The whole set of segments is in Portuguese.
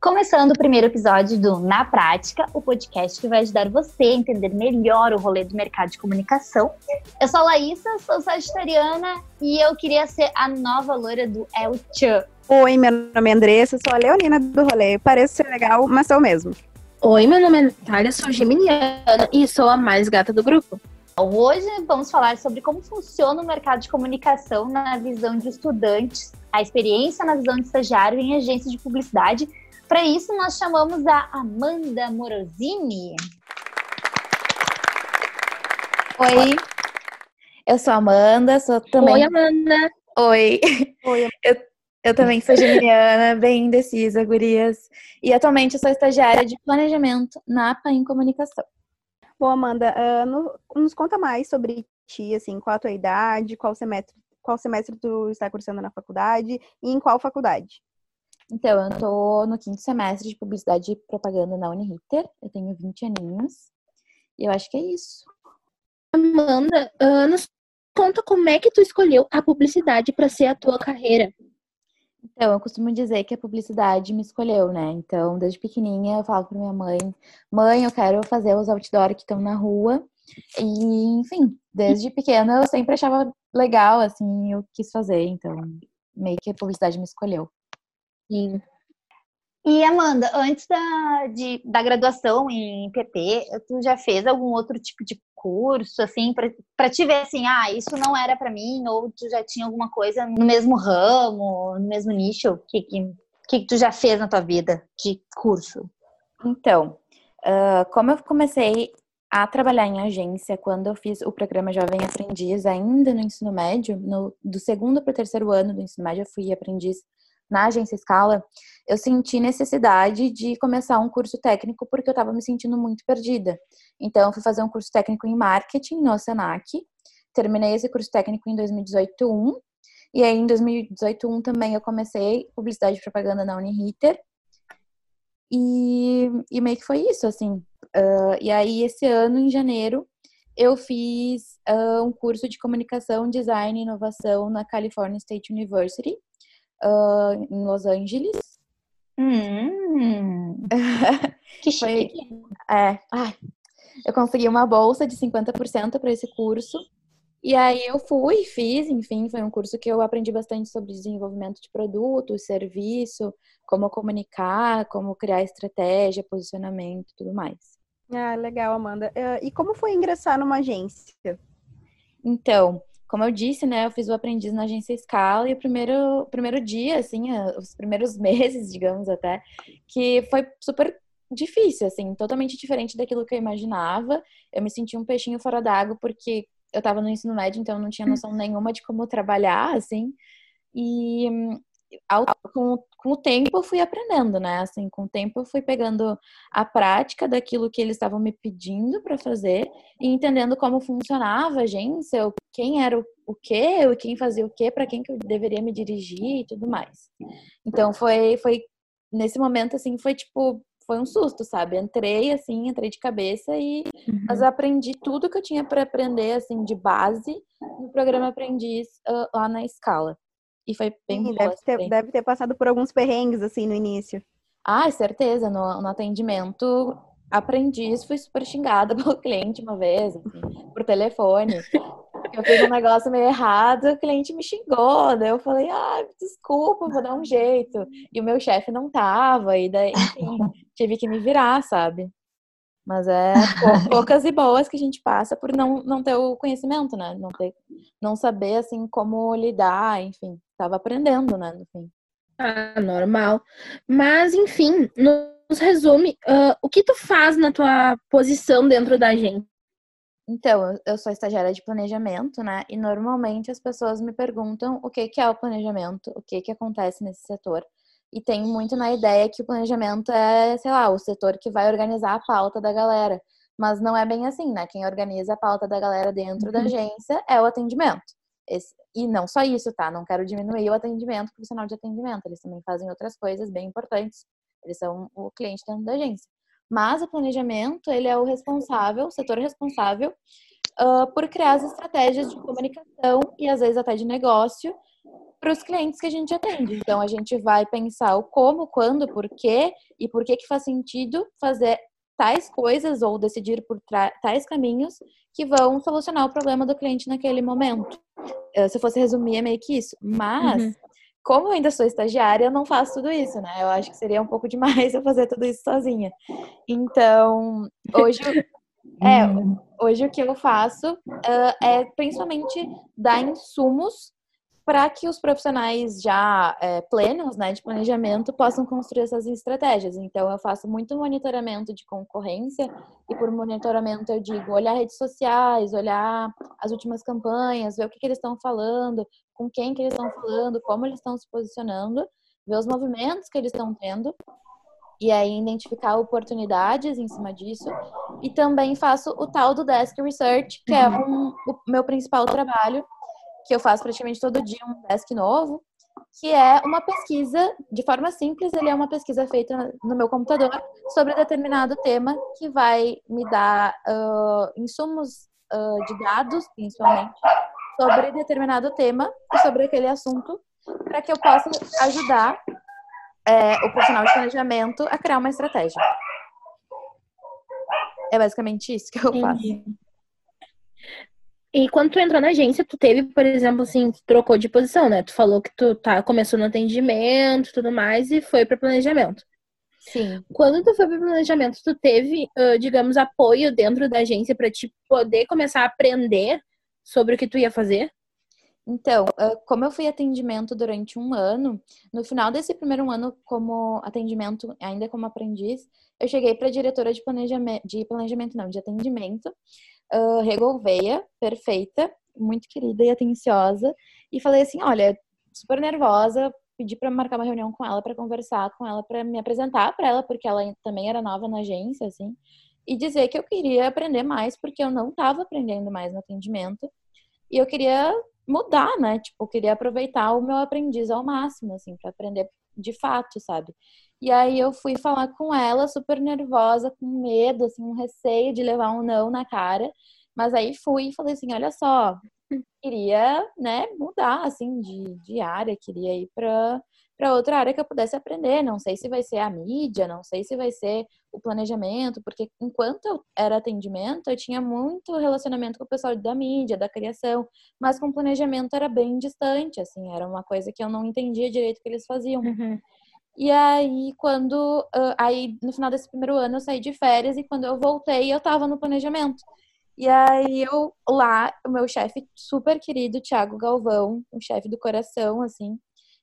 Começando o primeiro episódio do Na Prática, o podcast que vai ajudar você a entender melhor o rolê do mercado de comunicação. Eu sou a Laísa, sou sagitariana e eu queria ser a nova loira do El Chan. Oi, meu nome é Andressa, sou a Leonina do rolê. Pareço ser legal, mas sou mesmo. Oi, meu nome é Natália, sou geminiana e sou a mais gata do grupo. Hoje vamos falar sobre como funciona o mercado de comunicação na visão de estudantes, a experiência na visão de estagiário em agências de publicidade. Para isso, nós chamamos a Amanda Morosini. Oi, eu sou a Amanda, sou também. Oi, Amanda. Oi. Oi, Eu, eu também sou geminiana, bem indecisa, gurias. E atualmente eu sou estagiária de planejamento na APA em comunicação. Bom, Amanda, no- nos conta mais sobre ti, assim, qual a tua idade, qual semestre, qual semestre tu está cursando na faculdade e em qual faculdade? Então, eu tô no quinto semestre de publicidade e propaganda na Uniriter. Eu tenho 20 aninhos. E eu acho que é isso. Amanda, ah, nos conta como é que tu escolheu a publicidade para ser a tua carreira. Então, eu costumo dizer que a publicidade me escolheu, né? Então, desde pequenininha, eu falo pra minha mãe: mãe, eu quero fazer os outdoor que estão na rua. E, enfim, desde pequena eu sempre achava legal, assim, eu quis fazer. Então, meio que a publicidade me escolheu. Sim. E Amanda, antes da, de- da graduação em PP, tu já fez algum outro tipo de curso, assim, para te ver assim, ah, isso não era para mim, ou tu já tinha alguma coisa no mesmo ramo, no mesmo nicho? O que que, que tu já fez na tua vida de curso? Então, ah, como eu comecei a trabalhar em agência quando eu fiz o programa Jovem Aprendiz, ainda no ensino médio, no- do segundo para o terceiro ano do ensino médio, eu fui aprendiz na agência Scala, eu senti necessidade de começar um curso técnico porque eu estava me sentindo muito perdida. Então, eu fui fazer um curso técnico em marketing no Senac, terminei esse curso técnico em 2018 1, e aí em 2018 1 também eu comecei publicidade e propaganda na Uniriter, e, e meio que foi isso, assim. Ah, e aí, esse ano, em janeiro, eu fiz ah, um curso de comunicação, design e inovação na California State University, ah, em Los Angeles. Hum, que Foi- chique. É, ai, eu consegui uma bolsa de 50% para esse curso. E aí eu fui, fiz, enfim, foi um curso que eu aprendi bastante sobre desenvolvimento de produto, serviço, como comunicar, como criar estratégia, posicionamento e tudo mais. Ah, legal, Amanda. Ah, e como foi ingressar numa agência? Então, como eu disse, né, eu fiz o aprendiz na agência Scala e o primeiro, o primeiro dia, assim, os primeiros meses, digamos até, que foi super difícil, assim, totalmente diferente daquilo que eu imaginava. Eu me senti um peixinho fora d'água porque eu tava no ensino médio, então eu não tinha noção nenhuma de como trabalhar, assim. E hum, ao- com, o- com o tempo eu fui aprendendo, né? Assim, com o tempo eu fui pegando a prática daquilo que eles estavam me pedindo para fazer e entendendo como funcionava a agência, quem era o, o quê, quem fazia o quê, para quem que eu deveria me dirigir e tudo mais. Então foi foi nesse momento assim, foi tipo, foi um susto, sabe? Entrei assim, entrei de cabeça e mas eu aprendi tudo que eu tinha para aprender assim de base no programa Aprendiz ah, lá na escala. E foi bem Sim, boa deve, ter, deve ter passado por alguns perrengues, assim, no início. Ah, certeza. No, no atendimento, aprendiz, fui super xingada pelo cliente uma vez, assim, por telefone. Eu fiz um negócio meio errado, o cliente me xingou, daí eu falei, ah, desculpa, vou dar um jeito. E o meu chefe não tava, e daí, enfim, tive que me virar, sabe? Mas é pou- poucas e boas que a gente passa por não, não ter o conhecimento, né? Não ter, não saber, assim, como lidar, enfim. Tava aprendendo, né, no fim. Ah, normal. Mas, enfim, nos resume, ah, o que tu faz na tua posição dentro da agência? Então, eu- eu sou estagiária de planejamento, né? E normalmente as pessoas me perguntam o que que é o planejamento, o que que acontece nesse setor. E tem muito na ideia que o planejamento é, sei lá, o setor que vai organizar a pauta da galera. Mas não é bem assim, né? Quem organiza a pauta da galera dentro da Uhum. agência é o atendimento. Esse- e não só isso, tá? Não quero diminuir o atendimento, o profissional de atendimento. Eles também fazem outras coisas bem importantes. Eles são o cliente dentro da agência. Mas o planejamento, ele é o responsável, o setor responsável uh, por criar as estratégias de comunicação e às vezes até de negócio para os clientes que a gente atende. Então a gente vai pensar o como, quando, por quê e por que que faz sentido fazer tais coisas ou decidir por tais caminhos que vão solucionar o problema do cliente naquele momento. Se eu fosse resumir, é meio que isso. Mas, uhum. como eu ainda sou estagiária, eu não faço tudo isso, né? Eu acho que seria um pouco demais eu fazer tudo isso sozinha. Então, hoje. é, uhum. hoje o que eu faço uh, é principalmente dar insumos para que os profissionais já é, plenos né, de planejamento possam construir essas estratégias. Então, eu faço muito monitoramento de concorrência, e por monitoramento eu digo olhar redes sociais, olhar as últimas campanhas, ver o que, que eles estão falando, com quem que eles estão falando, como eles estão se posicionando, ver os movimentos que eles estão tendo, e aí identificar oportunidades em cima disso. E também faço o tal do Desk Research, que é um, o meu principal trabalho, que eu faço praticamente todo dia um desk novo, que é uma pesquisa, de forma simples, ele é uma pesquisa feita no meu computador sobre determinado tema que vai me dar uh, insumos uh, de dados, principalmente, sobre determinado tema e sobre aquele assunto, para que eu possa ajudar é, o profissional de planejamento a criar uma estratégia. É basicamente isso que eu faço. E quando tu entrou na agência, tu teve, por exemplo, assim, trocou de posição, né? Tu falou que tu tá, começou no atendimento tudo mais e foi para planejamento. Sim. Quando tu foi para planejamento, tu teve, digamos, apoio dentro da agência para te poder começar a aprender sobre o que tu ia fazer? Então, como eu fui atendimento durante um ano, no final desse primeiro ano como atendimento, ainda como aprendiz, eu cheguei para a diretora de planejamento, de planejamento não, de atendimento, uh, Regolveia, perfeita, muito querida e atenciosa, e falei assim: olha, super nervosa, pedi para marcar uma reunião com ela para conversar com ela, para me apresentar para ela, porque ela também era nova na agência, assim, e dizer que eu queria aprender mais, porque eu não estava aprendendo mais no atendimento, e eu queria mudar, né? Tipo, eu queria aproveitar o meu aprendiz ao máximo, assim, para aprender de fato, sabe? E aí eu fui falar com ela, super nervosa, com medo, assim, um receio de levar um não na cara. Mas aí fui e falei assim, olha só, queria, né, mudar, assim, de, de área, queria ir para para outra área que eu pudesse aprender. Não sei se vai ser a mídia, não sei se vai ser o planejamento, porque enquanto eu era atendimento, eu tinha muito relacionamento com o pessoal da mídia, da criação, mas com planejamento era bem distante, assim, era uma coisa que eu não entendia direito o que eles faziam. Uhum. E aí, quando. Uh, aí, no final desse primeiro ano, eu saí de férias e quando eu voltei, eu tava no planejamento. E aí, eu lá, o meu chefe super querido, Thiago Galvão, o chefe do coração, assim,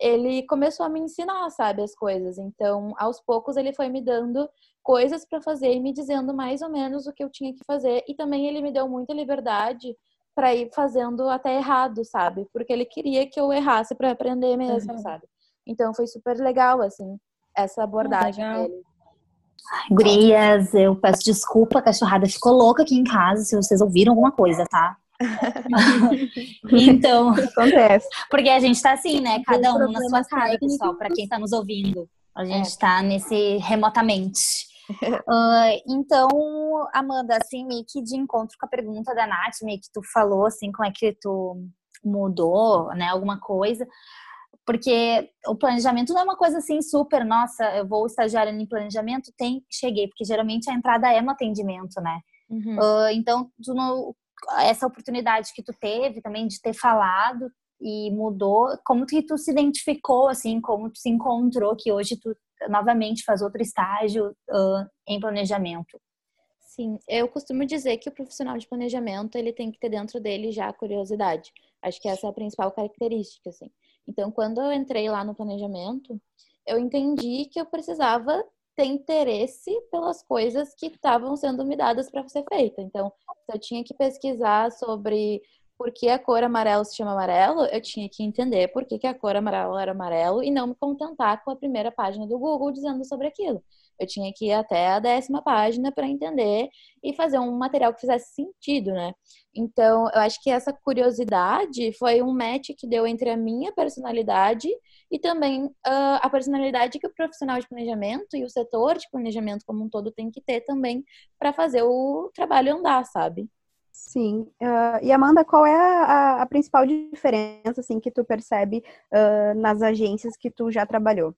ele começou a me ensinar, sabe, as coisas. Então, aos poucos, ele foi me dando coisas para fazer e me dizendo mais ou menos o que eu tinha que fazer. E também ele me deu muita liberdade para ir fazendo até errado, sabe? Porque ele queria que eu errasse para aprender mesmo, uhum. sabe? Então foi super legal, assim, essa abordagem ah, dele. gurias, eu peço desculpa, a cachorrada ficou louca aqui em casa, se vocês ouviram alguma coisa, tá? então, acontece. Porque a gente tá assim, né? Cada um na sua casa, pessoal, para quem tá nos ouvindo. A é. gente é. tá nesse remotamente. uh, então, Amanda, assim, meio que de encontro com a pergunta da Nath, meio que tu falou, assim, como é que tu mudou, né, alguma coisa porque o planejamento não é uma coisa assim super, nossa, eu vou estagiar em planejamento, tem, cheguei, porque geralmente a entrada é no atendimento, né? Uhum. Uh, então, no, essa oportunidade que tu teve também de ter falado e mudou, como que tu se identificou, assim, como tu se encontrou que hoje tu novamente faz outro estágio uh, em planejamento? Sim, eu costumo dizer que o profissional de planejamento ele tem que ter dentro dele já a curiosidade. Acho que essa é a principal característica, assim. Então, quando eu entrei lá no planejamento, eu entendi que eu precisava ter interesse pelas coisas que estavam sendo me dadas para ser feita. Então, eu tinha que pesquisar sobre por que a cor amarelo se chama amarelo, eu tinha que entender por que, que a cor amarelo era amarelo e não me contentar com a primeira página do Google dizendo sobre aquilo. Eu tinha que ir até a décima página para entender e fazer um material que fizesse sentido, né? Então, eu acho que essa curiosidade foi um match que deu entre a minha personalidade e também uh, a personalidade que o profissional de planejamento e o setor de planejamento como um todo tem que ter também para fazer o trabalho andar, sabe? Sim. Uh, e Amanda, qual é a, a, principal diferença assim que tu percebe uh, nas agências que tu já trabalhou?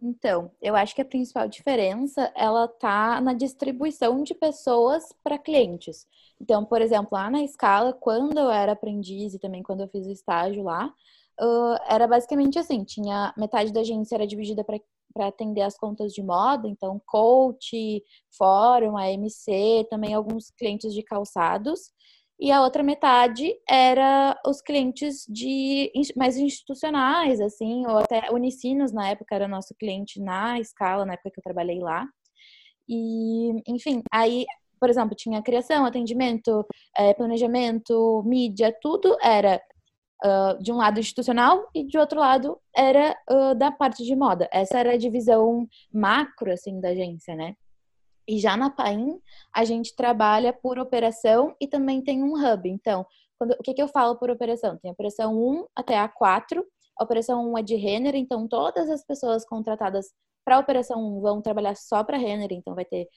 Então, eu acho que a principal diferença ela tá na distribuição de pessoas para clientes. Então, por exemplo, lá na escala, quando eu era aprendiz e também quando eu fiz o estágio lá, uh, era basicamente assim: tinha metade da agência era dividida para atender as contas de moda, então coach, fórum, AMC, também alguns clientes de calçados e a outra metade era os clientes de mais institucionais, assim, ou até Unicinos na época era nosso cliente na escala, na época que eu trabalhei lá. E, enfim, aí, por exemplo, tinha criação, atendimento, é, planejamento, mídia, tudo era uh, de um lado institucional e de outro lado era uh, da parte de moda. Essa era a divisão macro, assim, da agência, né? E já na Paim, a gente trabalha por operação e também tem um hub. Então, quando, o que, que eu falo por operação? Tem a operação 1 até a 4. A operação 1 é de Renner, então todas as pessoas contratadas para a operação 1 vão trabalhar só para Renner. Então, vai ter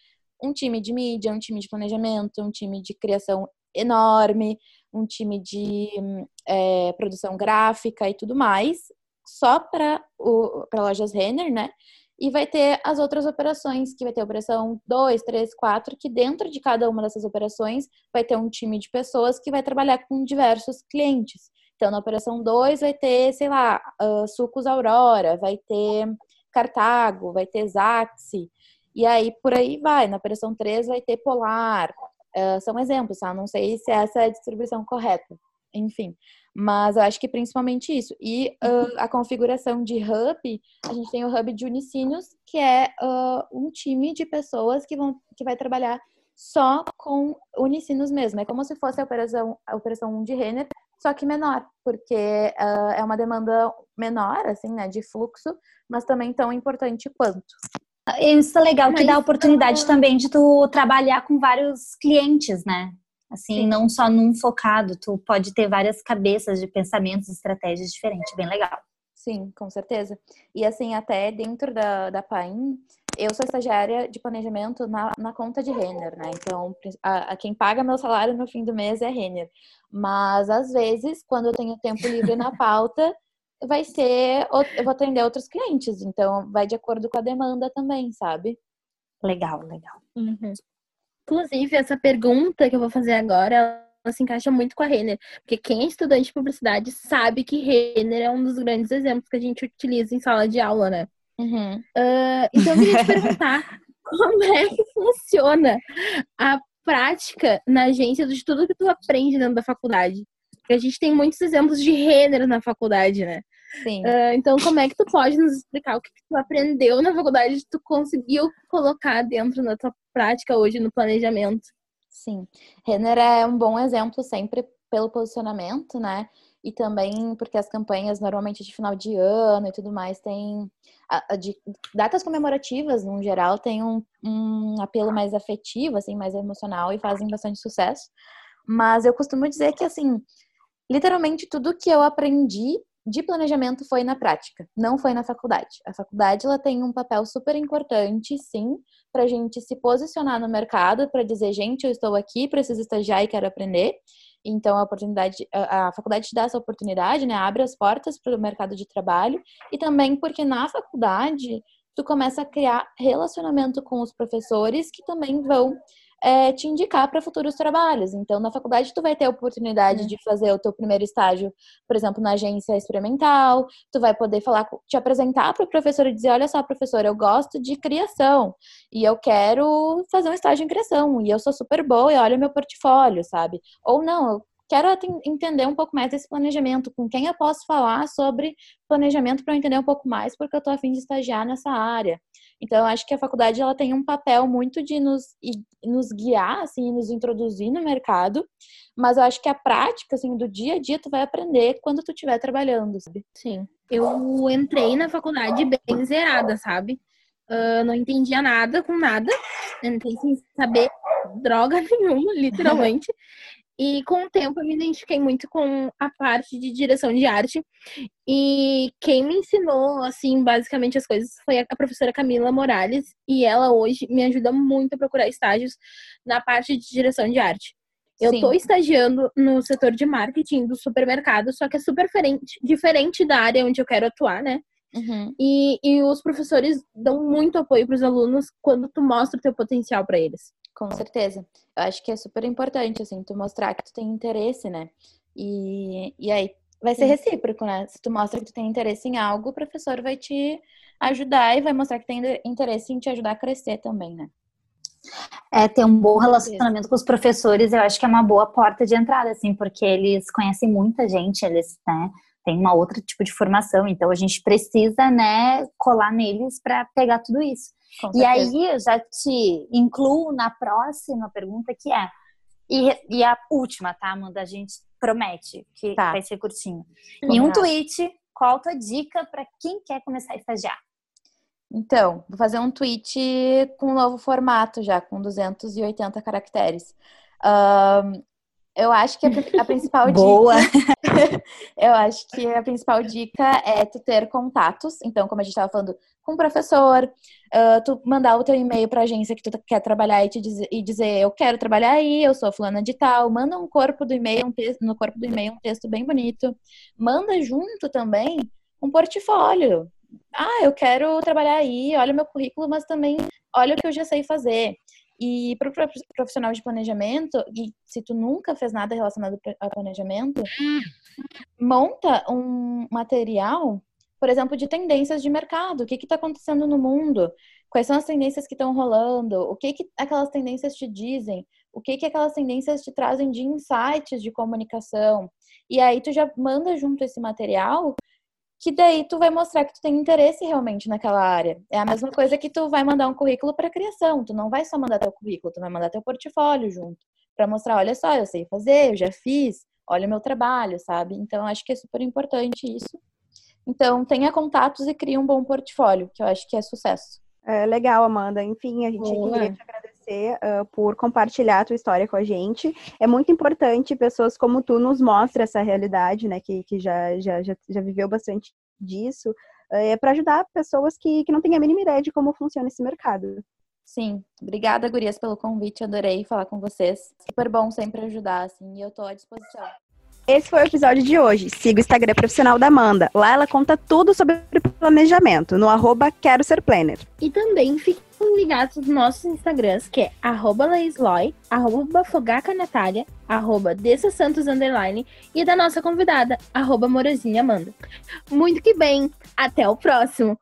um time de mídia, um time de planejamento, um time de criação enorme, um time de é, produção gráfica e tudo mais, só para lojas Renner, né? E vai ter as outras operações, que vai ter operação 2, 3, 4, que dentro de cada uma dessas operações vai ter um time de pessoas que vai trabalhar com diversos clientes. Então, na operação 2 vai ter, sei lá, uh, Sucos Aurora, vai ter Cartago, vai ter Zaxi, e aí por aí vai. Na operação 3 vai ter Polar. Uh, são exemplos, tá? Não sei se essa é a distribuição correta. Enfim, mas eu acho que principalmente isso. E uh, a configuração de hub, a gente tem o hub de Unicínios, que é uh, um time de pessoas que, vão, que vai trabalhar só com Unicinos mesmo. É como se fosse a operação, a operação 1 de Renner, só que menor, porque uh, é uma demanda menor, assim, né, de fluxo, mas também tão importante quanto. Isso é legal, que dá a oportunidade também de tu trabalhar com vários clientes, né? Assim, Sim. não só num focado, tu pode ter várias cabeças de pensamentos, estratégias diferentes, bem legal. Sim, com certeza. E assim, até dentro da, da PAIN, eu sou estagiária de planejamento na, na conta de Renner, né? Então, a, a, quem paga meu salário no fim do mês é Renner. Mas, às vezes, quando eu tenho tempo livre na pauta, vai ser. Eu vou atender outros clientes. Então, vai de acordo com a demanda também, sabe? Legal, legal. Uhum. Inclusive, essa pergunta que eu vou fazer agora, ela se encaixa muito com a Renner. Porque quem é estudante de publicidade sabe que Renner é um dos grandes exemplos que a gente utiliza em sala de aula, né? Uhum. Uh, então, eu queria te perguntar como é que funciona a prática na agência de tudo que tu aprende dentro da faculdade. Porque a gente tem muitos exemplos de Renner na faculdade, né? Sim. Uh, então, como é que tu pode nos explicar o que, que tu aprendeu na faculdade e tu conseguiu colocar dentro da tua prática hoje no planejamento? Sim. Renner é um bom exemplo sempre pelo posicionamento, né? E também porque as campanhas normalmente de final de ano e tudo mais têm de datas comemorativas no geral têm um, um apelo mais afetivo, assim, mais emocional e fazem bastante sucesso. Mas eu costumo dizer que assim, literalmente tudo que eu aprendi de planejamento foi na prática, não foi na faculdade. A faculdade ela tem um papel super importante, sim, para a gente se posicionar no mercado, para dizer, gente, eu estou aqui, preciso estagiar e quero aprender. Então a oportunidade, a, a faculdade te dá essa oportunidade, né? Abre as portas para o mercado de trabalho e também porque na faculdade tu começa a criar relacionamento com os professores que também vão é, te indicar para futuros trabalhos. Então, na faculdade, tu vai ter a oportunidade uhum. de fazer o teu primeiro estágio, por exemplo, na agência experimental. Tu vai poder falar, te apresentar para o professor e dizer: olha só, professor, eu gosto de criação e eu quero fazer um estágio em criação e eu sou super boa e olha meu portfólio, sabe? Ou não, quero entender um pouco mais desse planejamento, com quem eu posso falar sobre planejamento para eu entender um pouco mais, porque eu estou a fim de estagiar nessa área. Então, acho que a faculdade ela tem um papel muito de nos, nos guiar, assim, nos introduzir no mercado, mas eu acho que a prática, assim, do dia a dia, tu vai aprender quando tu estiver trabalhando, sabe? Sim. Eu entrei na faculdade bem zerada, sabe? Uh, não entendia nada com nada, entrei sem saber droga nenhuma, literalmente. E com o tempo eu me identifiquei muito com a parte de direção de arte. E quem me ensinou, assim, basicamente as coisas foi a professora Camila Morales. E ela hoje me ajuda muito a procurar estágios na parte de direção de arte. Eu estou estagiando no setor de marketing do supermercado, só que é super diferente, diferente da área onde eu quero atuar, né? Uhum. E, e os professores dão muito apoio para os alunos quando tu mostra o teu potencial para eles. Com certeza. Eu acho que é super importante, assim, tu mostrar que tu tem interesse, né? E, e aí vai ser recíproco, né? Se tu mostra que tu tem interesse em algo, o professor vai te ajudar e vai mostrar que tem interesse em te ajudar a crescer também, né? É, ter um bom relacionamento com os professores, eu acho que é uma boa porta de entrada, assim, porque eles conhecem muita gente, eles, né, têm uma outra tipo de formação, então a gente precisa, né, colar neles para pegar tudo isso. E aí eu já te incluo na próxima pergunta que é e, e a última, tá, Amanda? A gente promete que tá. vai ser curtinho. Em um tweet, qual a tua dica para quem quer começar a estagiar? Então, vou fazer um tweet com um novo formato já, com 280 caracteres. Um, eu acho que a, a principal Boa. dica. eu acho que a principal dica é tu ter contatos. Então, como a gente estava falando, com o professor, uh, tu mandar o teu e-mail para a agência que tu quer trabalhar e, te dizer, e dizer eu quero trabalhar aí, eu sou fulana de tal, manda um corpo do e-mail, um texto, no corpo do e-mail um texto bem bonito. Manda junto também um portfólio. Ah, eu quero trabalhar aí, olha o meu currículo, mas também olha o que eu já sei fazer. E para o profissional de planejamento, e se tu nunca fez nada relacionado a planejamento, monta um material, por exemplo, de tendências de mercado. O que está acontecendo no mundo? Quais são as tendências que estão rolando? O que, que aquelas tendências te dizem? O que, que aquelas tendências te trazem de insights de comunicação? E aí tu já manda junto esse material que daí tu vai mostrar que tu tem interesse realmente naquela área. É a mesma coisa que tu vai mandar um currículo para criação, tu não vai só mandar teu currículo, tu vai mandar teu portfólio junto, para mostrar, olha só, eu sei fazer, eu já fiz, olha o meu trabalho, sabe? Então acho que é super importante isso. Então, tenha contatos e crie um bom portfólio, que eu acho que é sucesso. É, legal, Amanda. Enfim, a gente Boa. queria te agradecer uh, por compartilhar a tua história com a gente. É muito importante pessoas como tu nos mostrem essa realidade, né? Que, que já, já, já, já viveu bastante disso. Uh, é para ajudar pessoas que, que não têm a mínima ideia de como funciona esse mercado. Sim, obrigada, Gurias, pelo convite. Adorei falar com vocês. Super bom sempre ajudar, assim, e eu tô à disposição. Esse foi o episódio de hoje. Siga o Instagram profissional da Amanda. Lá ela conta tudo sobre planejamento, no arroba Quero Ser Planner. E também fiquem ligados nos nossos Instagrams, que é arroba Laisloy, arroba Fogaca Natália, arroba Dessa Santos Underline e da nossa convidada, arroba Morazinha Amanda. Muito que bem! Até o próximo!